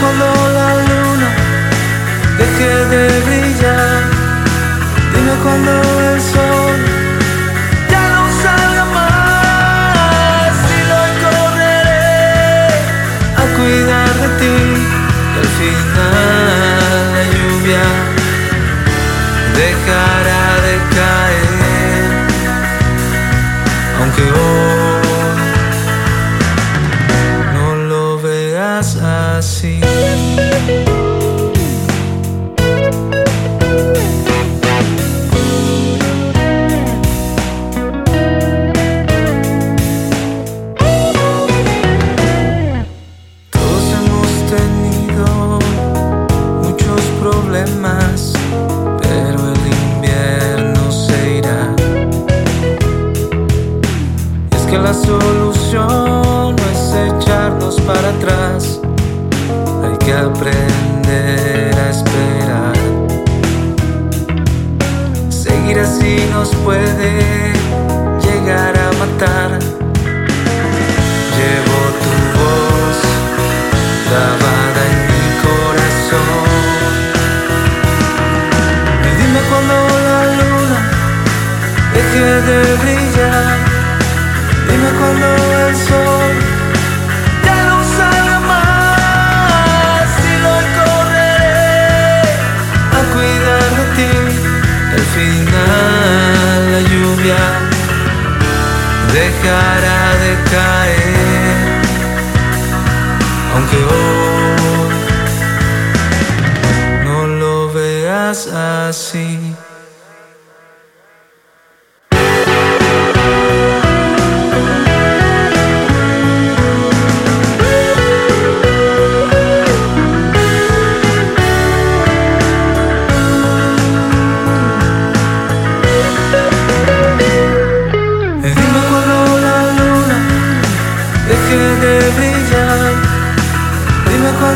cuando la luna deje de brillar. Dime cuando el sol ya no salga más. Y lo correré a cuidar de ti. Y al final la lluvia dejará de caer. Pero el invierno se irá. Es que la solución no es echarnos para atrás, hay que aprender a esperar. Seguir así nos puede deje de brillar. Dime cuando el sol ya no salga más. Y lo correré a cuidar de ti. Al final la lluvia dejará de caer, aunque hoy no lo veas así.